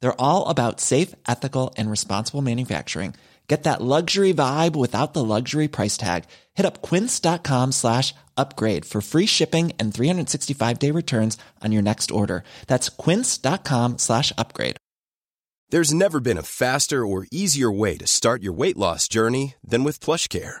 They're all about safe, ethical, and responsible manufacturing. Get that luxury vibe without the luxury price tag. Hit up quince.com slash upgrade for free shipping and 365 day returns on your next order. That's quince.com slash upgrade. There's never been a faster or easier way to start your weight loss journey than with PlushCare.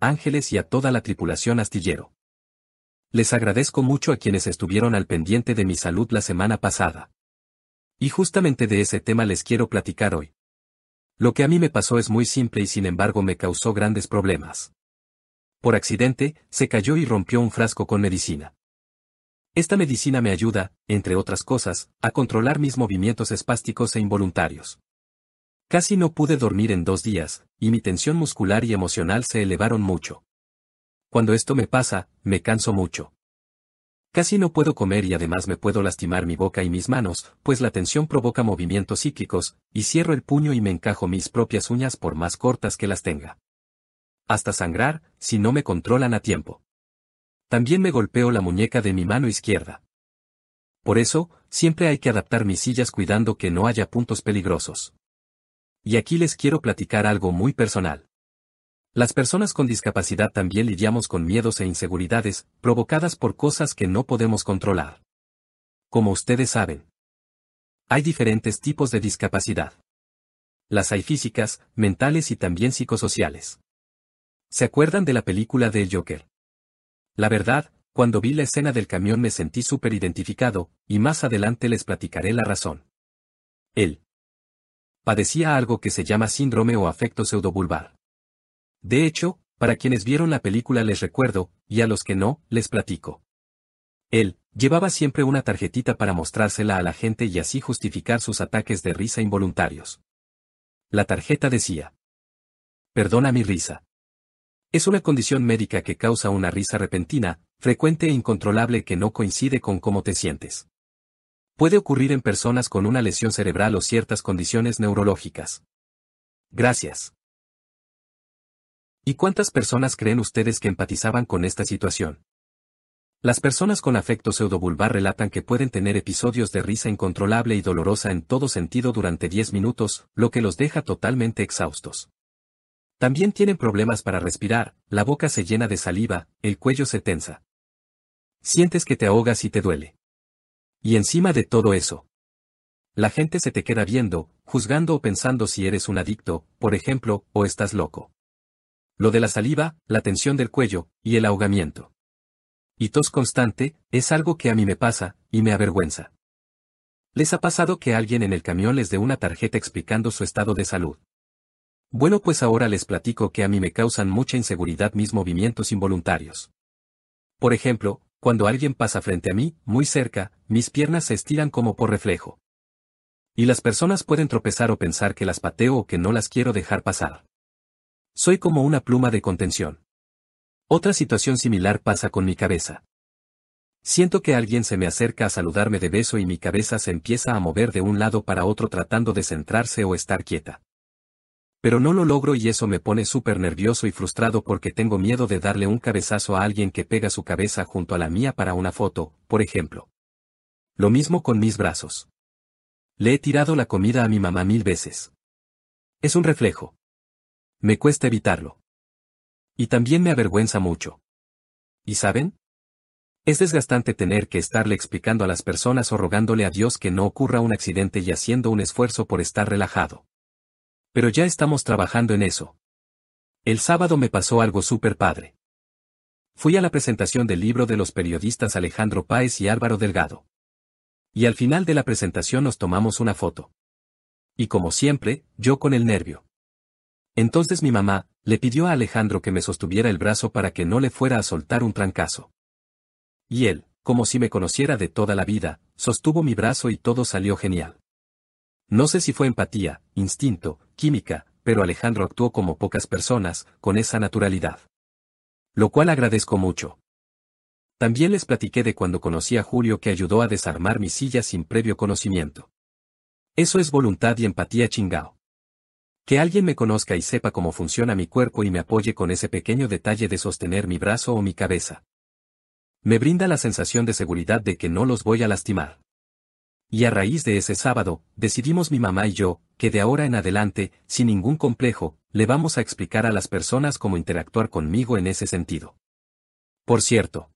Ángeles y a toda la tripulación astillero. Les agradezco mucho a quienes estuvieron al pendiente de mi salud la semana pasada. Y justamente de ese tema les quiero platicar hoy. Lo que a mí me pasó es muy simple y sin embargo me causó grandes problemas. Por accidente, se cayó y rompió un frasco con medicina. Esta medicina me ayuda, entre otras cosas, a controlar mis movimientos espásticos e involuntarios. Casi no pude dormir en dos días, y mi tensión muscular y emocional se elevaron mucho. Cuando esto me pasa, me canso mucho. Casi no puedo comer y además me puedo lastimar mi boca y mis manos, pues la tensión provoca movimientos cíclicos, y cierro el puño y me encajo mis propias uñas por más cortas que las tenga. Hasta sangrar, si no me controlan a tiempo. También me golpeo la muñeca de mi mano izquierda. Por eso, siempre hay que adaptar mis sillas cuidando que no haya puntos peligrosos. Y aquí les quiero platicar algo muy personal. Las personas con discapacidad también lidiamos con miedos e inseguridades, provocadas por cosas que no podemos controlar. Como ustedes saben. Hay diferentes tipos de discapacidad. Las hay físicas, mentales y también psicosociales. ¿Se acuerdan de la película de El Joker? La verdad, cuando vi la escena del camión me sentí súper identificado, y más adelante les platicaré la razón. Él, padecía algo que se llama síndrome o afecto pseudobulbar. De hecho, para quienes vieron la película les recuerdo, y a los que no, les platico. Él, llevaba siempre una tarjetita para mostrársela a la gente y así justificar sus ataques de risa involuntarios. La tarjeta decía. Perdona mi risa. Es una condición médica que causa una risa repentina, frecuente e incontrolable que no coincide con cómo te sientes. Puede ocurrir en personas con una lesión cerebral o ciertas condiciones neurológicas. Gracias. ¿Y cuántas personas creen ustedes que empatizaban con esta situación? Las personas con afecto pseudobulbar relatan que pueden tener episodios de risa incontrolable y dolorosa en todo sentido durante 10 minutos, lo que los deja totalmente exhaustos. También tienen problemas para respirar, la boca se llena de saliva, el cuello se tensa. Sientes que te ahogas y te duele. Y encima de todo eso. La gente se te queda viendo, juzgando o pensando si eres un adicto, por ejemplo, o estás loco. Lo de la saliva, la tensión del cuello, y el ahogamiento. Y tos constante, es algo que a mí me pasa, y me avergüenza. ¿Les ha pasado que alguien en el camión les dé una tarjeta explicando su estado de salud? Bueno pues ahora les platico que a mí me causan mucha inseguridad mis movimientos involuntarios. Por ejemplo, cuando alguien pasa frente a mí, muy cerca, mis piernas se estiran como por reflejo. Y las personas pueden tropezar o pensar que las pateo o que no las quiero dejar pasar. Soy como una pluma de contención. Otra situación similar pasa con mi cabeza. Siento que alguien se me acerca a saludarme de beso y mi cabeza se empieza a mover de un lado para otro tratando de centrarse o estar quieta. Pero no lo logro y eso me pone súper nervioso y frustrado porque tengo miedo de darle un cabezazo a alguien que pega su cabeza junto a la mía para una foto, por ejemplo. Lo mismo con mis brazos. Le he tirado la comida a mi mamá mil veces. Es un reflejo. Me cuesta evitarlo. Y también me avergüenza mucho. ¿Y saben? Es desgastante tener que estarle explicando a las personas o rogándole a Dios que no ocurra un accidente y haciendo un esfuerzo por estar relajado. Pero ya estamos trabajando en eso. El sábado me pasó algo súper padre. Fui a la presentación del libro de los periodistas Alejandro Páez y Álvaro Delgado. Y al final de la presentación nos tomamos una foto. Y como siempre, yo con el nervio. Entonces mi mamá, le pidió a Alejandro que me sostuviera el brazo para que no le fuera a soltar un trancazo. Y él, como si me conociera de toda la vida, sostuvo mi brazo y todo salió genial. No sé si fue empatía, instinto, química, pero Alejandro actuó como pocas personas, con esa naturalidad. Lo cual agradezco mucho. También les platiqué de cuando conocí a Julio que ayudó a desarmar mi silla sin previo conocimiento. Eso es voluntad y empatía chingao. Que alguien me conozca y sepa cómo funciona mi cuerpo y me apoye con ese pequeño detalle de sostener mi brazo o mi cabeza. Me brinda la sensación de seguridad de que no los voy a lastimar. Y a raíz de ese sábado, decidimos mi mamá y yo, que de ahora en adelante, sin ningún complejo, le vamos a explicar a las personas cómo interactuar conmigo en ese sentido. Por cierto.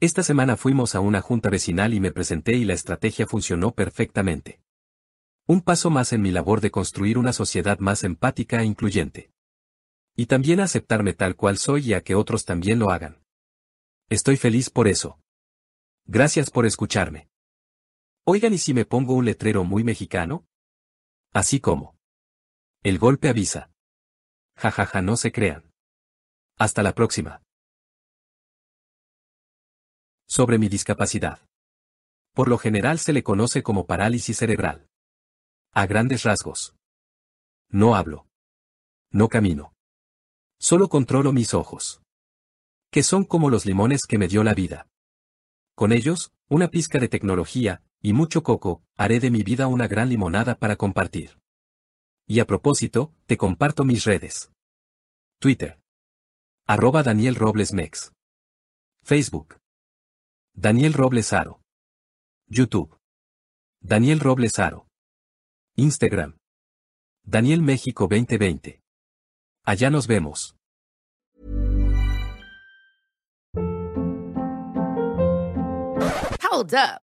Esta semana fuimos a una junta vecinal y me presenté y la estrategia funcionó perfectamente. Un paso más en mi labor de construir una sociedad más empática e incluyente. Y también aceptarme tal cual soy y a que otros también lo hagan. Estoy feliz por eso. Gracias por escucharme. Oigan, ¿y si me pongo un letrero muy mexicano? Así como. El golpe avisa. Jajaja, ja, ja, no se crean. Hasta la próxima. Sobre mi discapacidad. Por lo general se le conoce como parálisis cerebral. A grandes rasgos. No hablo. No camino. Solo controlo mis ojos que son como los limones que me dio la vida. Con ellos, una pizca de tecnología, y mucho coco, haré de mi vida una gran limonada para compartir. Y a propósito, te comparto mis redes. Twitter. Arroba Daniel Robles Mex. Facebook. Daniel Robles Aro. YouTube. Daniel Robles Aro. Instagram. Daniel México 2020. Allá nos vemos. Hold up.